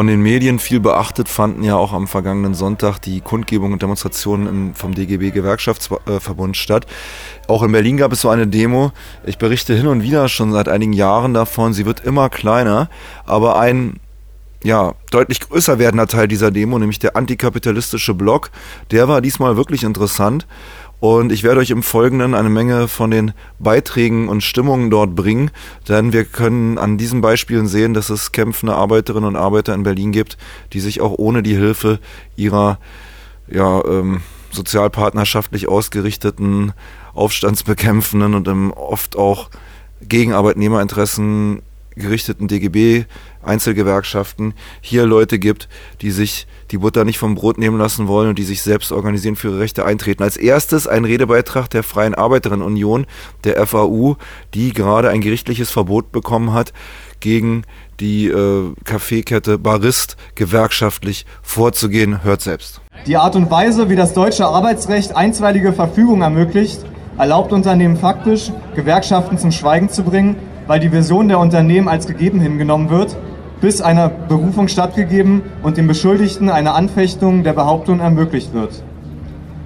von den Medien viel beachtet fanden ja auch am vergangenen Sonntag die Kundgebung und Demonstrationen vom DGB Gewerkschaftsverbund statt. Auch in Berlin gab es so eine Demo. Ich berichte hin und wieder schon seit einigen Jahren davon. Sie wird immer kleiner, aber ein ja, deutlich größer werdender Teil dieser Demo, nämlich der antikapitalistische Block, der war diesmal wirklich interessant. Und ich werde euch im Folgenden eine Menge von den Beiträgen und Stimmungen dort bringen, denn wir können an diesen Beispielen sehen, dass es kämpfende Arbeiterinnen und Arbeiter in Berlin gibt, die sich auch ohne die Hilfe ihrer ja, ähm, sozialpartnerschaftlich ausgerichteten, aufstandsbekämpfenden und oft auch gegen Arbeitnehmerinteressen gerichteten DGB Einzelgewerkschaften hier Leute gibt, die sich die Butter nicht vom Brot nehmen lassen wollen und die sich selbst organisieren für ihre Rechte eintreten. Als erstes ein Redebeitrag der Freien Arbeiterinnenunion, der FAU, die gerade ein gerichtliches Verbot bekommen hat, gegen die äh, Kaffeekette Barist gewerkschaftlich vorzugehen. Hört selbst. Die Art und Weise, wie das deutsche Arbeitsrecht einstweilige Verfügung ermöglicht, erlaubt Unternehmen faktisch, Gewerkschaften zum Schweigen zu bringen, weil die Version der Unternehmen als gegeben hingenommen wird bis einer Berufung stattgegeben und dem Beschuldigten eine Anfechtung der Behauptung ermöglicht wird.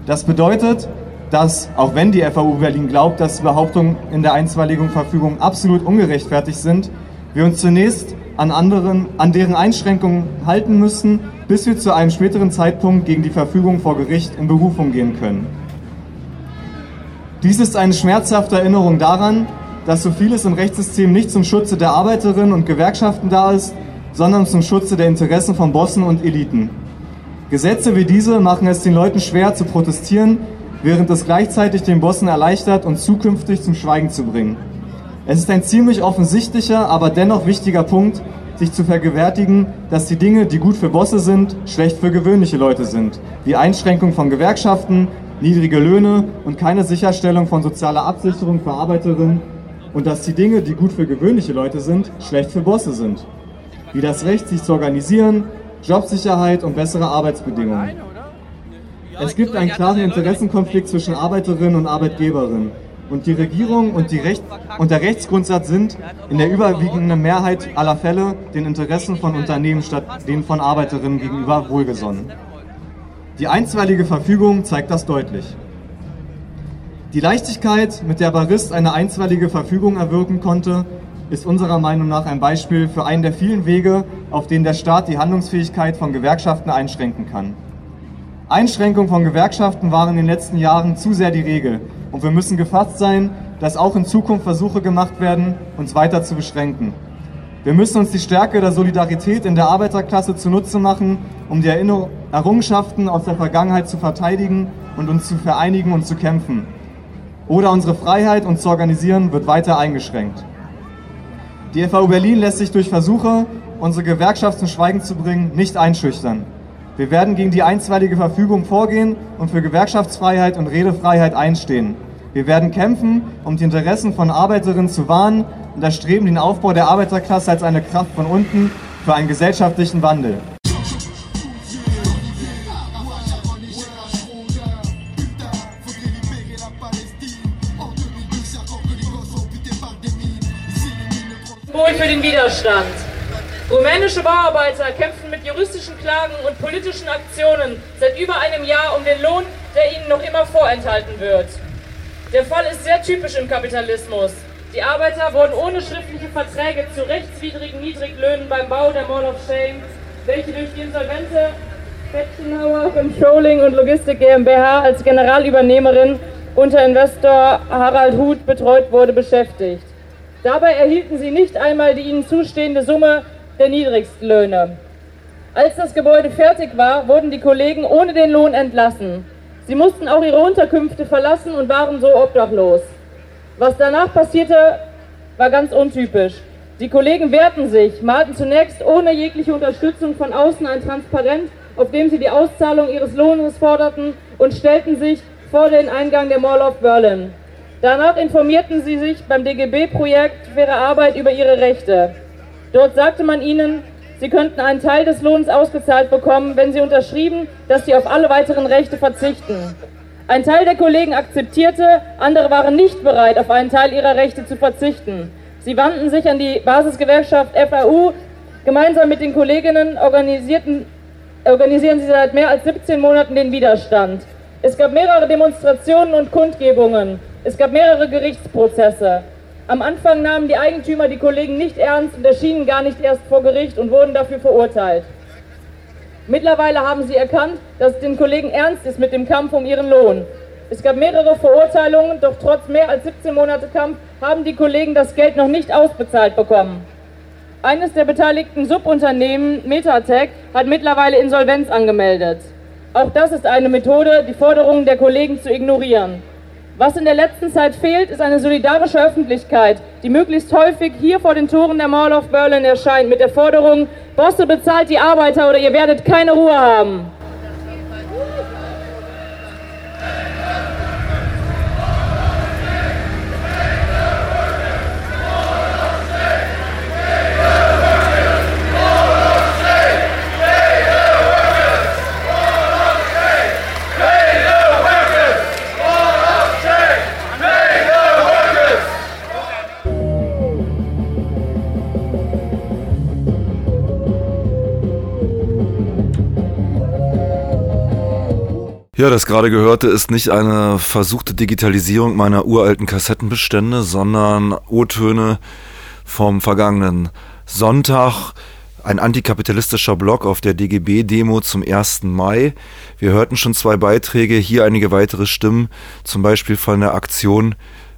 Das bedeutet, dass, auch wenn die FAU Berlin glaubt, dass Behauptungen in der einstweiligen Verfügung absolut ungerechtfertigt sind, wir uns zunächst an, anderen, an deren Einschränkungen halten müssen, bis wir zu einem späteren Zeitpunkt gegen die Verfügung vor Gericht in Berufung gehen können. Dies ist eine schmerzhafte Erinnerung daran, dass so vieles im Rechtssystem nicht zum Schutze der Arbeiterinnen und Gewerkschaften da ist, sondern zum Schutze der Interessen von Bossen und Eliten. Gesetze wie diese machen es den Leuten schwer zu protestieren, während es gleichzeitig den Bossen erleichtert, uns zukünftig zum Schweigen zu bringen. Es ist ein ziemlich offensichtlicher, aber dennoch wichtiger Punkt, sich zu vergewärtigen, dass die Dinge, die gut für Bosse sind, schlecht für gewöhnliche Leute sind, wie Einschränkung von Gewerkschaften, niedrige Löhne und keine Sicherstellung von sozialer Absicherung für Arbeiterinnen und dass die Dinge, die gut für gewöhnliche Leute sind, schlecht für Bosse sind wie das Recht, sich zu organisieren, Jobsicherheit und bessere Arbeitsbedingungen. Es gibt einen klaren Interessenkonflikt zwischen Arbeiterinnen und Arbeitgeberinnen. Und die Regierung und, die Recht und der Rechtsgrundsatz sind in der überwiegenden Mehrheit aller Fälle den Interessen von Unternehmen statt denen von Arbeiterinnen gegenüber wohlgesonnen. Die einstweilige Verfügung zeigt das deutlich. Die Leichtigkeit, mit der Barist eine einstweilige Verfügung erwirken konnte, ist unserer Meinung nach ein Beispiel für einen der vielen Wege, auf denen der Staat die Handlungsfähigkeit von Gewerkschaften einschränken kann. Einschränkungen von Gewerkschaften waren in den letzten Jahren zu sehr die Regel und wir müssen gefasst sein, dass auch in Zukunft Versuche gemacht werden, uns weiter zu beschränken. Wir müssen uns die Stärke der Solidarität in der Arbeiterklasse zunutze machen, um die Errungenschaften aus der Vergangenheit zu verteidigen und uns zu vereinigen und zu kämpfen. Oder unsere Freiheit, uns zu organisieren, wird weiter eingeschränkt. Die FAU Berlin lässt sich durch Versuche, unsere Gewerkschaft zum Schweigen zu bringen, nicht einschüchtern. Wir werden gegen die einstweilige Verfügung vorgehen und für Gewerkschaftsfreiheit und Redefreiheit einstehen. Wir werden kämpfen, um die Interessen von Arbeiterinnen zu wahren und erstreben den Aufbau der Arbeiterklasse als eine Kraft von unten für einen gesellschaftlichen Wandel. Widerstand. Rumänische Bauarbeiter kämpfen mit juristischen Klagen und politischen Aktionen seit über einem Jahr um den Lohn, der ihnen noch immer vorenthalten wird. Der Fall ist sehr typisch im Kapitalismus. Die Arbeiter wurden ohne schriftliche Verträge zu rechtswidrigen Niedriglöhnen beim Bau der Mall of Shame, welche durch die insolvente Betzenhauer Controlling und Logistik GmbH als Generalübernehmerin unter Investor Harald Huth betreut wurde, beschäftigt. Dabei erhielten sie nicht einmal die ihnen zustehende Summe der Niedrigstlöhne. Als das Gebäude fertig war, wurden die Kollegen ohne den Lohn entlassen. Sie mussten auch ihre Unterkünfte verlassen und waren so obdachlos. Was danach passierte, war ganz untypisch. Die Kollegen wehrten sich, malten zunächst ohne jegliche Unterstützung von außen ein Transparent, auf dem sie die Auszahlung ihres Lohnes forderten und stellten sich vor den Eingang der Mall of Berlin. Danach informierten sie sich beim DGB-Projekt Faire Arbeit über ihre Rechte. Dort sagte man ihnen, sie könnten einen Teil des Lohns ausgezahlt bekommen, wenn sie unterschrieben, dass sie auf alle weiteren Rechte verzichten. Ein Teil der Kollegen akzeptierte, andere waren nicht bereit, auf einen Teil ihrer Rechte zu verzichten. Sie wandten sich an die Basisgewerkschaft FAU, Gemeinsam mit den Kolleginnen organisierten, organisieren sie seit mehr als 17 Monaten den Widerstand. Es gab mehrere Demonstrationen und Kundgebungen. Es gab mehrere Gerichtsprozesse. Am Anfang nahmen die Eigentümer die Kollegen nicht ernst und erschienen gar nicht erst vor Gericht und wurden dafür verurteilt. Mittlerweile haben sie erkannt, dass es den Kollegen ernst ist mit dem Kampf um ihren Lohn. Es gab mehrere Verurteilungen, doch trotz mehr als 17 Monate Kampf haben die Kollegen das Geld noch nicht ausbezahlt bekommen. Eines der beteiligten Subunternehmen, Metatech, hat mittlerweile Insolvenz angemeldet. Auch das ist eine Methode, die Forderungen der Kollegen zu ignorieren. Was in der letzten Zeit fehlt, ist eine solidarische Öffentlichkeit, die möglichst häufig hier vor den Toren der Mall of Berlin erscheint mit der Forderung, Bosse bezahlt die Arbeiter oder ihr werdet keine Ruhe haben. Ja, das gerade gehörte ist nicht eine versuchte Digitalisierung meiner uralten Kassettenbestände, sondern O-Töne vom vergangenen Sonntag. Ein antikapitalistischer Blog auf der DGB-Demo zum 1. Mai. Wir hörten schon zwei Beiträge, hier einige weitere Stimmen, zum Beispiel von der Aktion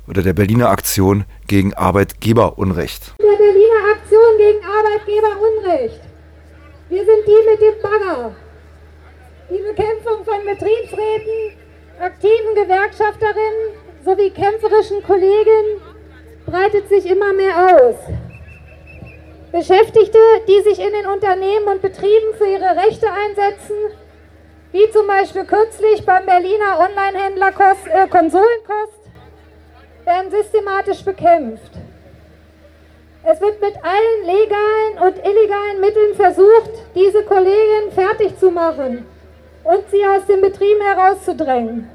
oder der Berliner Aktion gegen Arbeitgeberunrecht. Der Berliner Aktion gegen Arbeitgeberunrecht. Wir sind die mit dem Bagger. Die Bekämpfung von Betriebsräten, aktiven Gewerkschafterinnen sowie kämpferischen Kollegen breitet sich immer mehr aus. Beschäftigte, die sich in den Unternehmen und Betrieben für ihre Rechte einsetzen, wie zum Beispiel kürzlich beim Berliner Onlinehändler äh, Konsolenkost, werden systematisch bekämpft. Es wird mit allen legalen und illegalen Mitteln versucht, diese Kollegen fertig zu machen und sie aus den Betrieben herauszudrängen.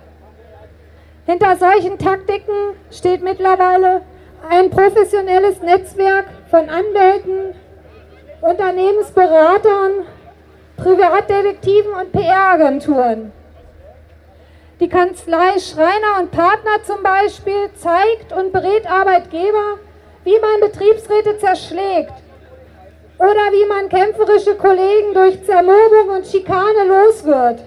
Hinter solchen Taktiken steht mittlerweile ein professionelles Netzwerk von Anwälten, Unternehmensberatern, Privatdetektiven und PR-Agenturen. Die Kanzlei Schreiner und Partner zum Beispiel zeigt und berät Arbeitgeber, wie man Betriebsräte zerschlägt oder wie man kämpferische Kollegen durch Zermürbung und Schikane los wird.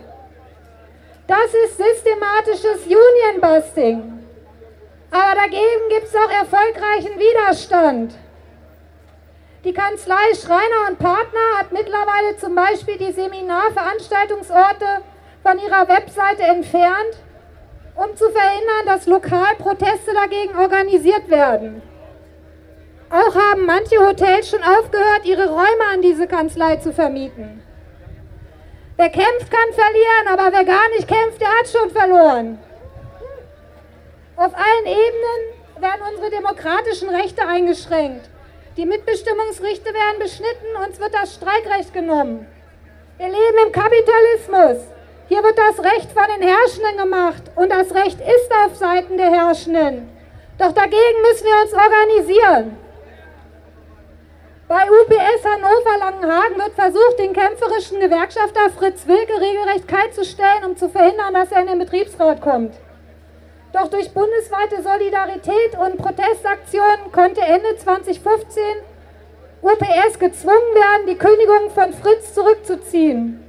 Das ist systematisches Unionbusting. Aber dagegen gibt es auch erfolgreichen Widerstand. Die Kanzlei Schreiner und Partner hat mittlerweile zum Beispiel die Seminarveranstaltungsorte von ihrer Webseite entfernt, um zu verhindern, dass lokal Proteste dagegen organisiert werden. Auch haben manche Hotels schon aufgehört, ihre Räume an diese Kanzlei zu vermieten. Wer kämpft, kann verlieren, aber wer gar nicht kämpft, der hat schon verloren. Auf allen Ebenen werden unsere demokratischen Rechte eingeschränkt. Die Mitbestimmungsrechte werden beschnitten, uns wird das Streikrecht genommen. Wir leben im Kapitalismus. Hier wird das Recht von den Herrschenden gemacht und das Recht ist auf Seiten der Herrschenden. Doch dagegen müssen wir uns organisieren. Bei UPS Hannover Langenhagen wird versucht, den kämpferischen Gewerkschafter Fritz Wilke regelrecht kalt zu stellen, um zu verhindern, dass er in den Betriebsrat kommt. Doch durch bundesweite Solidarität und Protestaktionen konnte Ende 2015 UPS gezwungen werden, die Kündigung von Fritz zurückzuziehen.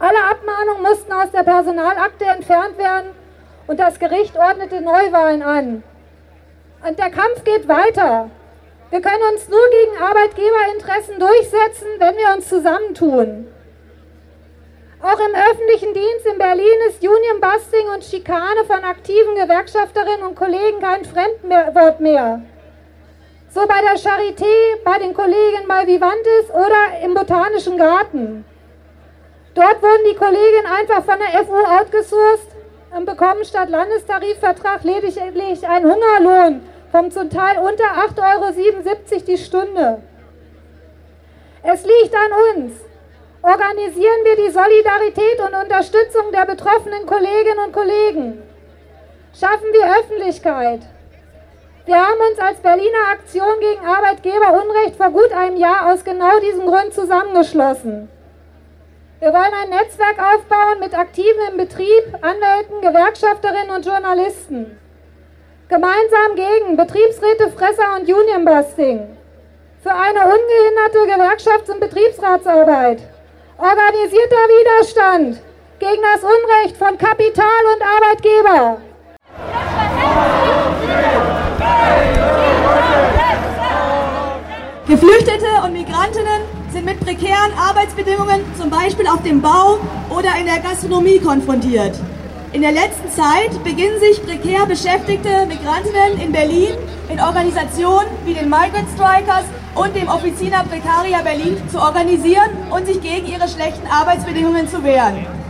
Alle Abmahnungen mussten aus der Personalakte entfernt werden und das Gericht ordnete Neuwahlen an. Und der Kampf geht weiter. Wir können uns nur gegen Arbeitgeberinteressen durchsetzen, wenn wir uns zusammentun. Auch im öffentlichen Dienst in Berlin ist Union-Busting und Schikane von aktiven Gewerkschafterinnen und Kollegen kein Fremdwort mehr. So bei der Charité, bei den Kollegen bei Vivantes oder im Botanischen Garten. Dort wurden die Kolleginnen einfach von der FU outgesourced und bekommen statt Landestarifvertrag lediglich einen Hungerlohn kommt zum Teil unter 8,77 Euro die Stunde. Es liegt an uns. Organisieren wir die Solidarität und Unterstützung der betroffenen Kolleginnen und Kollegen. Schaffen wir Öffentlichkeit. Wir haben uns als Berliner Aktion gegen Arbeitgeberunrecht vor gut einem Jahr aus genau diesem Grund zusammengeschlossen. Wir wollen ein Netzwerk aufbauen mit Aktiven im Betrieb, Anwälten, Gewerkschafterinnen und Journalisten. Gemeinsam gegen Betriebsräte, Fresser und Unionbusting. Für eine ungehinderte Gewerkschafts- und Betriebsratsarbeit. Organisierter Widerstand gegen das Unrecht von Kapital und Arbeitgeber. Geflüchtete und Migrantinnen sind mit prekären Arbeitsbedingungen, zum Beispiel auf dem Bau oder in der Gastronomie, konfrontiert. In der letzten Zeit beginnen sich prekär beschäftigte Migrantinnen in Berlin in Organisationen wie den Migrant Strikers und dem Offizina Precaria Berlin zu organisieren und sich gegen ihre schlechten Arbeitsbedingungen zu wehren.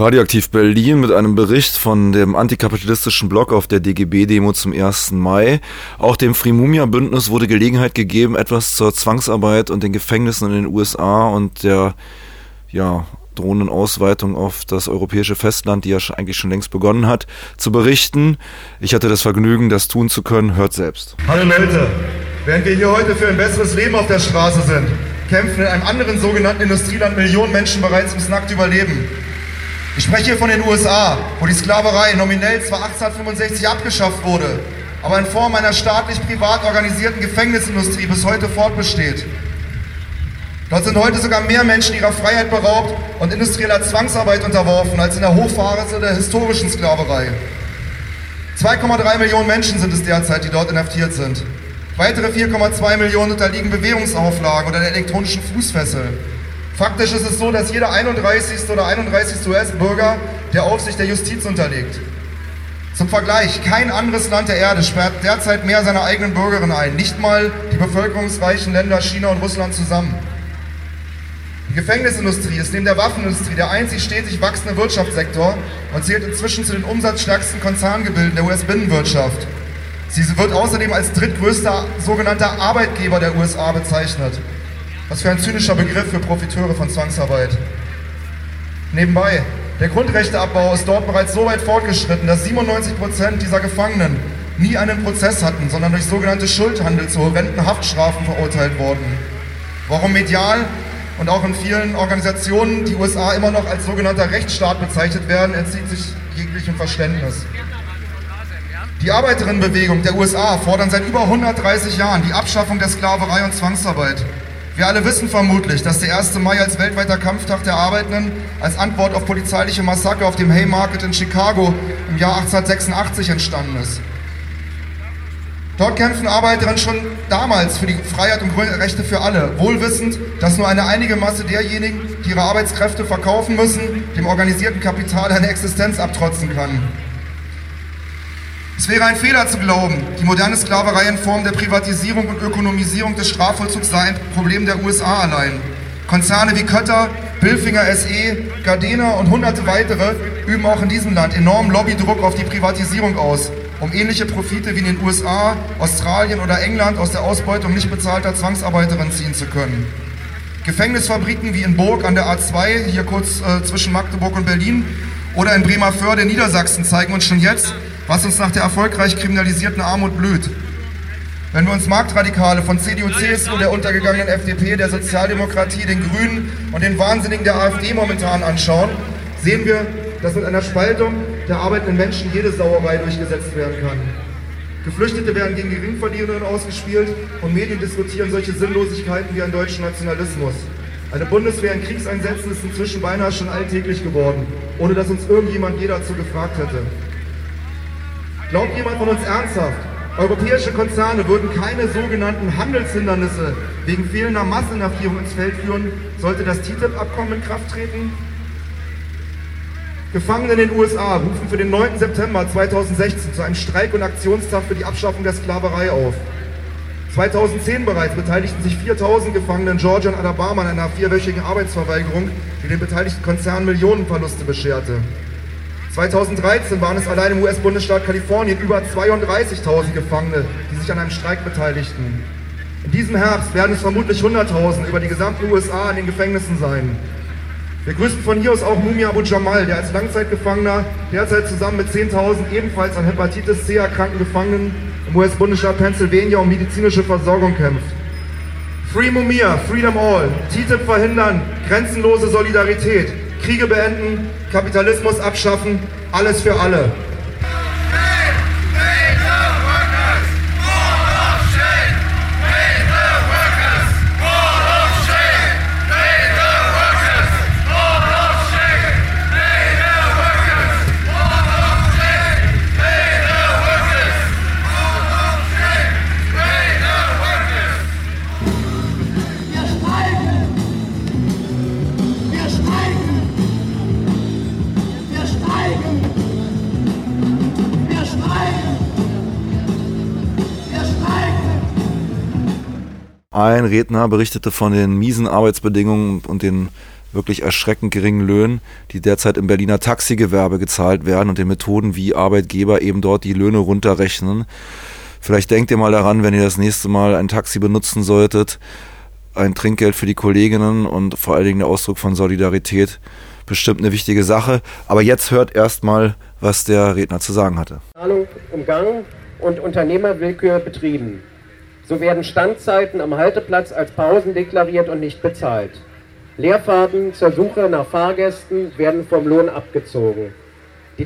Radioaktiv Berlin mit einem Bericht von dem antikapitalistischen Blog auf der DGB-Demo zum 1. Mai. Auch dem Frimumia-Bündnis wurde Gelegenheit gegeben, etwas zur Zwangsarbeit und den Gefängnissen in den USA und der ja, drohenden Ausweitung auf das europäische Festland, die ja eigentlich schon längst begonnen hat, zu berichten. Ich hatte das Vergnügen, das tun zu können. Hört selbst. Hallo Leute, während wir hier heute für ein besseres Leben auf der Straße sind, kämpfen in einem anderen sogenannten Industrieland Millionen Menschen bereits ums nackte Überleben. Ich spreche hier von den USA, wo die Sklaverei nominell zwar 1865 abgeschafft wurde, aber in Form einer staatlich-privat organisierten Gefängnisindustrie bis heute fortbesteht. Dort sind heute sogar mehr Menschen ihrer Freiheit beraubt und industrieller Zwangsarbeit unterworfen als in der Hochphase der historischen Sklaverei. 2,3 Millionen Menschen sind es derzeit, die dort inhaftiert sind. Weitere 4,2 Millionen unterliegen Bewährungsauflagen oder der elektronischen Fußfessel. Faktisch ist es so, dass jeder 31. oder 31. US-Bürger der Aufsicht der Justiz unterliegt. Zum Vergleich, kein anderes Land der Erde sperrt derzeit mehr seine eigenen Bürgerinnen ein, nicht mal die bevölkerungsreichen Länder China und Russland zusammen. Die Gefängnisindustrie ist neben der Waffenindustrie der einzig stetig wachsende Wirtschaftssektor und zählt inzwischen zu den umsatzstärksten Konzerngebilden der US-Binnenwirtschaft. Sie wird außerdem als drittgrößter sogenannter Arbeitgeber der USA bezeichnet. Was für ein zynischer Begriff für Profiteure von Zwangsarbeit. Nebenbei, der Grundrechteabbau ist dort bereits so weit fortgeschritten, dass 97 Prozent dieser Gefangenen nie einen Prozess hatten, sondern durch sogenannte Schuldhandel zu horrenden Haftstrafen verurteilt wurden. Warum medial und auch in vielen Organisationen die USA immer noch als sogenannter Rechtsstaat bezeichnet werden, entzieht sich jeglichem Verständnis. Die Arbeiterinnenbewegung der USA fordern seit über 130 Jahren die Abschaffung der Sklaverei und Zwangsarbeit. Wir alle wissen vermutlich, dass der 1. Mai als weltweiter Kampftag der Arbeitenden als Antwort auf polizeiliche Massaker auf dem Haymarket in Chicago im Jahr 1886 entstanden ist. Dort kämpfen Arbeiterinnen schon damals für die Freiheit und Grundrechte für alle, wohlwissend, dass nur eine einige Masse derjenigen, die ihre Arbeitskräfte verkaufen müssen, dem organisierten Kapital eine Existenz abtrotzen kann. Es wäre ein Fehler zu glauben, die moderne Sklaverei in Form der Privatisierung und Ökonomisierung des Strafvollzugs sei ein Problem der USA allein. Konzerne wie Kötter, Bilfinger SE, Gardena und hunderte weitere üben auch in diesem Land enormen Lobbydruck auf die Privatisierung aus, um ähnliche Profite wie in den USA, Australien oder England aus der Ausbeutung nicht bezahlter Zwangsarbeiterinnen ziehen zu können. Gefängnisfabriken wie in Burg an der A2, hier kurz äh, zwischen Magdeburg und Berlin, oder in Bremerförde in Niedersachsen zeigen uns schon jetzt, was uns nach der erfolgreich kriminalisierten Armut blüht. Wenn wir uns Marktradikale von CDU, CSU, der untergegangenen FDP, der Sozialdemokratie, den Grünen und den Wahnsinnigen der AfD momentan anschauen, sehen wir, dass mit einer Spaltung der arbeitenden Menschen jede Sauerei durchgesetzt werden kann. Geflüchtete werden gegen Geringverdienerinnen ausgespielt und Medien diskutieren solche Sinnlosigkeiten wie einen deutschen Nationalismus. Eine Bundeswehr in Kriegseinsätzen ist inzwischen beinahe schon alltäglich geworden, ohne dass uns irgendjemand je dazu gefragt hätte. Glaubt jemand von uns ernsthaft, europäische Konzerne würden keine sogenannten Handelshindernisse wegen fehlender Masseninhaftierung ins Feld führen, sollte das TTIP-Abkommen in Kraft treten? Gefangene in den USA rufen für den 9. September 2016 zu einem Streik- und Aktionstag für die Abschaffung der Sklaverei auf. 2010 bereits beteiligten sich 4000 Gefangene in Georgia und Alabama an einer vierwöchigen Arbeitsverweigerung, die den beteiligten Konzernen Millionenverluste bescherte. 2013 waren es allein im US-Bundesstaat Kalifornien über 32.000 Gefangene, die sich an einem Streik beteiligten. In diesem Herbst werden es vermutlich 100.000 über die gesamten USA in den Gefängnissen sein. Wir grüßen von hier aus auch Mumia Abu Jamal, der als Langzeitgefangener derzeit zusammen mit 10.000 ebenfalls an Hepatitis C erkrankten Gefangenen im US-Bundesstaat Pennsylvania um medizinische Versorgung kämpft. Free Mumia, Freedom All, TTIP verhindern, grenzenlose Solidarität, Kriege beenden, Kapitalismus abschaffen, alles für alle. Ein Redner berichtete von den miesen Arbeitsbedingungen und den wirklich erschreckend geringen Löhnen, die derzeit im Berliner Taxigewerbe gezahlt werden und den Methoden, wie Arbeitgeber eben dort die Löhne runterrechnen. Vielleicht denkt ihr mal daran, wenn ihr das nächste Mal ein Taxi benutzen solltet, ein Trinkgeld für die Kolleginnen und vor allen Dingen der Ausdruck von Solidarität bestimmt eine wichtige Sache. Aber jetzt hört erstmal, was der Redner zu sagen hatte. Zahlung umgangen und Unternehmerwillkür betrieben. So werden Standzeiten am Halteplatz als Pausen deklariert und nicht bezahlt. Leerfahrten zur Suche nach Fahrgästen werden vom Lohn abgezogen.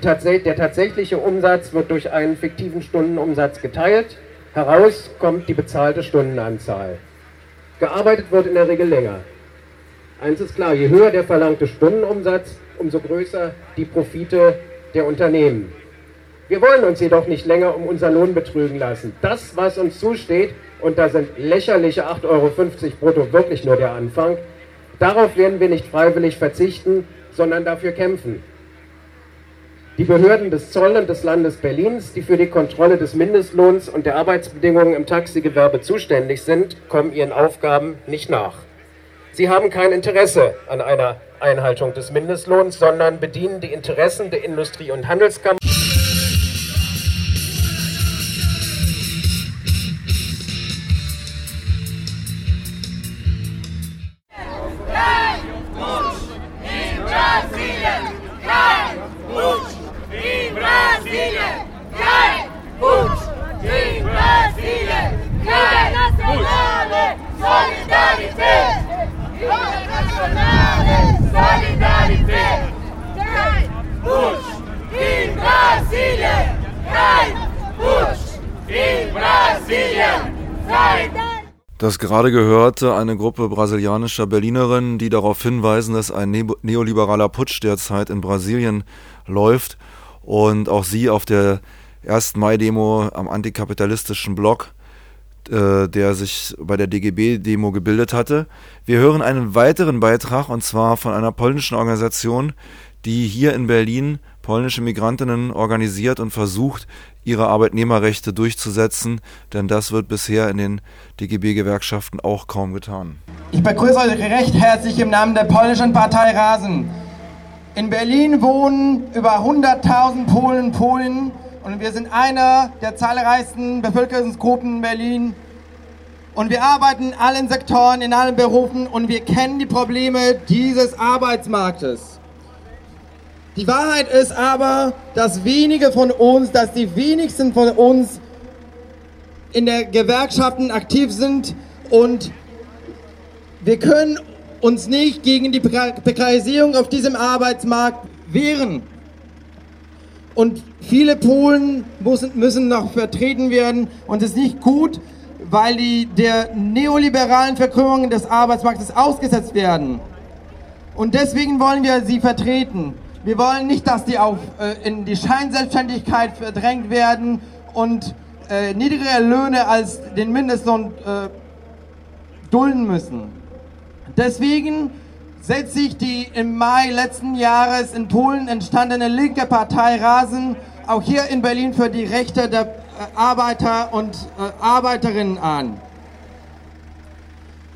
Tats der tatsächliche Umsatz wird durch einen fiktiven Stundenumsatz geteilt. Heraus kommt die bezahlte Stundenanzahl. Gearbeitet wird in der Regel länger. Eins ist klar, je höher der verlangte Stundenumsatz, umso größer die Profite der Unternehmen. Wir wollen uns jedoch nicht länger um unseren Lohn betrügen lassen. Das, was uns zusteht, und da sind lächerliche 8,50 Euro brutto wirklich nur der Anfang. Darauf werden wir nicht freiwillig verzichten, sondern dafür kämpfen. Die Behörden des Zoll und des Landes Berlins, die für die Kontrolle des Mindestlohns und der Arbeitsbedingungen im Taxigewerbe zuständig sind, kommen ihren Aufgaben nicht nach. Sie haben kein Interesse an einer Einhaltung des Mindestlohns, sondern bedienen die Interessen der Industrie- und Handelskammer. Gerade gehörte eine Gruppe brasilianischer Berlinerinnen, die darauf hinweisen, dass ein neoliberaler Putsch derzeit in Brasilien läuft und auch sie auf der 1. Mai-Demo am antikapitalistischen Block, äh, der sich bei der DGB-Demo gebildet hatte. Wir hören einen weiteren Beitrag und zwar von einer polnischen Organisation, die hier in Berlin polnische Migrantinnen organisiert und versucht, ihre Arbeitnehmerrechte durchzusetzen, denn das wird bisher in den DGB-Gewerkschaften auch kaum getan. Ich begrüße euch recht herzlich im Namen der polnischen Partei Rasen. In Berlin wohnen über 100.000 Polen und Polen und wir sind einer der zahlreichsten Bevölkerungsgruppen in Berlin. Und wir arbeiten in allen Sektoren, in allen Berufen und wir kennen die Probleme dieses Arbeitsmarktes. Die Wahrheit ist aber, dass wenige von uns, dass die wenigsten von uns in der Gewerkschaften aktiv sind und wir können uns nicht gegen die Prekarisierung auf diesem Arbeitsmarkt wehren. Und viele Polen müssen, noch vertreten werden und es ist nicht gut, weil die der neoliberalen Verkrümmung des Arbeitsmarktes ausgesetzt werden. Und deswegen wollen wir sie vertreten. Wir wollen nicht, dass die auf, äh, in die Scheinselbstständigkeit verdrängt werden und äh, niedrigere Löhne als den Mindestlohn äh, dulden müssen. Deswegen setzt sich die im Mai letzten Jahres in Polen entstandene linke Partei Rasen auch hier in Berlin für die Rechte der äh, Arbeiter und äh, Arbeiterinnen an.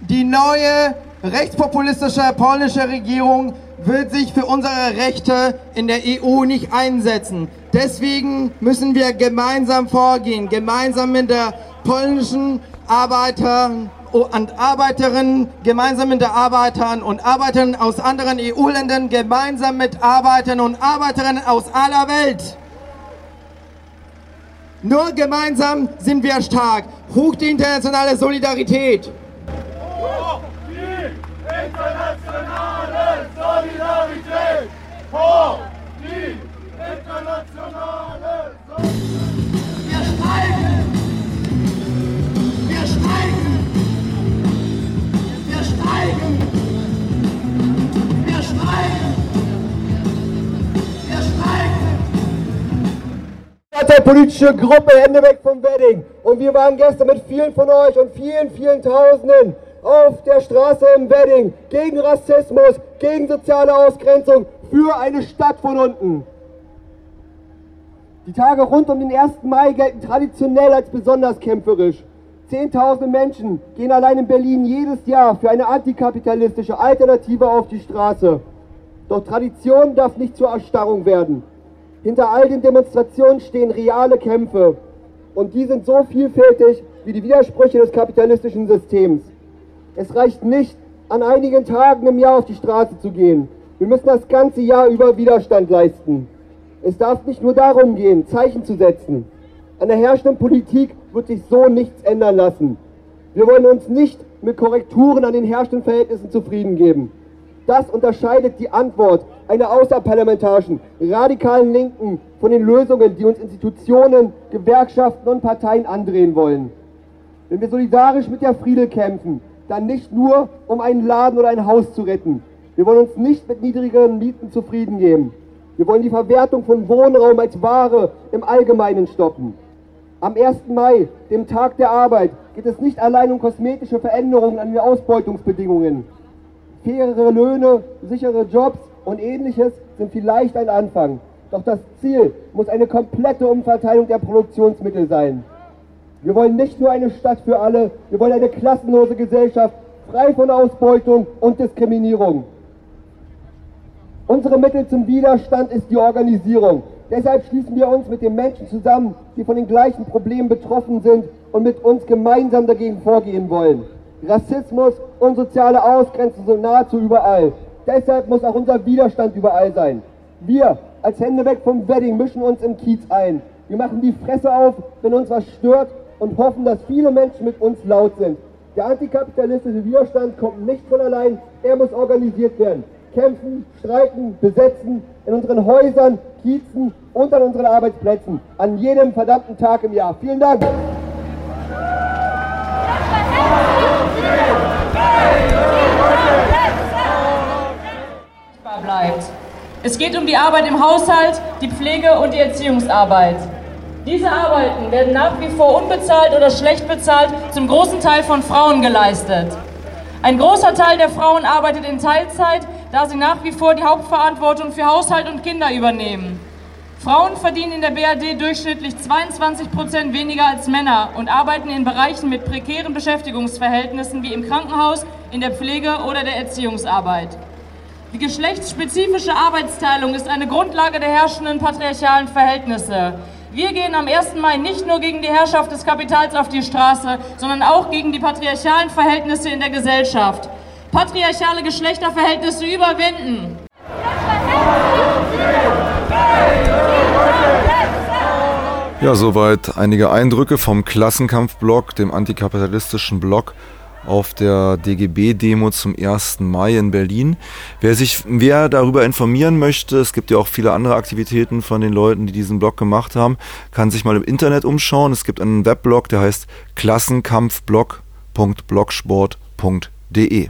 Die neue rechtspopulistische polnische Regierung wird sich für unsere Rechte in der EU nicht einsetzen. Deswegen müssen wir gemeinsam vorgehen, gemeinsam mit der polnischen Arbeiter und Arbeiterinnen, gemeinsam mit den Arbeitern und Arbeitern aus anderen EU-Ländern, gemeinsam mit Arbeitern und Arbeiterinnen aus aller Welt. Nur gemeinsam sind wir stark. Hoch die internationale Solidarität. Hoch die internationale Hoch die internationale Solidarität. Wir steigen. Wir steigen. Wir steigen. Wir steigen. Wir steigen. Parteipolitische Gruppe Hände weg vom Wedding. Und wir waren gestern mit vielen von euch und vielen, vielen Tausenden auf der Straße im Wedding gegen Rassismus, gegen soziale Ausgrenzung, für eine Stadt von unten. Die Tage rund um den 1. Mai gelten traditionell als besonders kämpferisch. Zehntausende Menschen gehen allein in Berlin jedes Jahr für eine antikapitalistische Alternative auf die Straße. Doch Tradition darf nicht zur Erstarrung werden. Hinter all den Demonstrationen stehen reale Kämpfe. Und die sind so vielfältig wie die Widersprüche des kapitalistischen Systems. Es reicht nicht, an einigen Tagen im Jahr auf die Straße zu gehen. Wir müssen das ganze Jahr über Widerstand leisten. Es darf nicht nur darum gehen, Zeichen zu setzen. An der herrschenden Politik wird sich so nichts ändern lassen. Wir wollen uns nicht mit Korrekturen an den herrschenden Verhältnissen zufrieden geben. Das unterscheidet die Antwort einer außerparlamentarischen, radikalen Linken von den Lösungen, die uns Institutionen, Gewerkschaften und Parteien andrehen wollen. Wenn wir solidarisch mit der Friede kämpfen, dann nicht nur, um einen Laden oder ein Haus zu retten. Wir wollen uns nicht mit niedrigeren Mieten zufrieden geben. Wir wollen die Verwertung von Wohnraum als Ware im Allgemeinen stoppen. Am 1. Mai, dem Tag der Arbeit, geht es nicht allein um kosmetische Veränderungen an den Ausbeutungsbedingungen. Fairere Löhne, sichere Jobs und ähnliches sind vielleicht ein Anfang. Doch das Ziel muss eine komplette Umverteilung der Produktionsmittel sein. Wir wollen nicht nur eine Stadt für alle, wir wollen eine klassenlose Gesellschaft, frei von Ausbeutung und Diskriminierung. Unsere Mittel zum Widerstand ist die Organisierung. Deshalb schließen wir uns mit den Menschen zusammen, die von den gleichen Problemen betroffen sind und mit uns gemeinsam dagegen vorgehen wollen. Rassismus und soziale Ausgrenzung sind nahezu überall. Deshalb muss auch unser Widerstand überall sein. Wir als Hände weg vom Wedding mischen uns im Kiez ein. Wir machen die Fresse auf, wenn uns was stört und hoffen, dass viele Menschen mit uns laut sind. Der antikapitalistische Widerstand kommt nicht von allein, er muss organisiert werden. Kämpfen, streiken, besetzen, in unseren Häusern, Kiezen und an unseren Arbeitsplätzen. An jedem verdammten Tag im Jahr. Vielen Dank. bleibt. Es geht um die Arbeit im Haushalt, die Pflege und die Erziehungsarbeit. Diese Arbeiten werden nach wie vor unbezahlt oder schlecht bezahlt, zum großen Teil von Frauen geleistet. Ein großer Teil der Frauen arbeitet in Teilzeit, da sie nach wie vor die Hauptverantwortung für Haushalt und Kinder übernehmen. Frauen verdienen in der BRD durchschnittlich 22 Prozent weniger als Männer und arbeiten in Bereichen mit prekären Beschäftigungsverhältnissen wie im Krankenhaus, in der Pflege oder der Erziehungsarbeit. Die geschlechtsspezifische Arbeitsteilung ist eine Grundlage der herrschenden patriarchalen Verhältnisse. Wir gehen am 1. Mai nicht nur gegen die Herrschaft des Kapitals auf die Straße, sondern auch gegen die patriarchalen Verhältnisse in der Gesellschaft. Patriarchale Geschlechterverhältnisse überwinden. Ja, soweit einige Eindrücke vom Klassenkampfblock, dem antikapitalistischen Block auf der DGB-Demo zum 1. Mai in Berlin. Wer sich wer darüber informieren möchte, es gibt ja auch viele andere Aktivitäten von den Leuten, die diesen Blog gemacht haben, kann sich mal im Internet umschauen. Es gibt einen Weblog, der heißt klassenkampfblog.blogsport.de.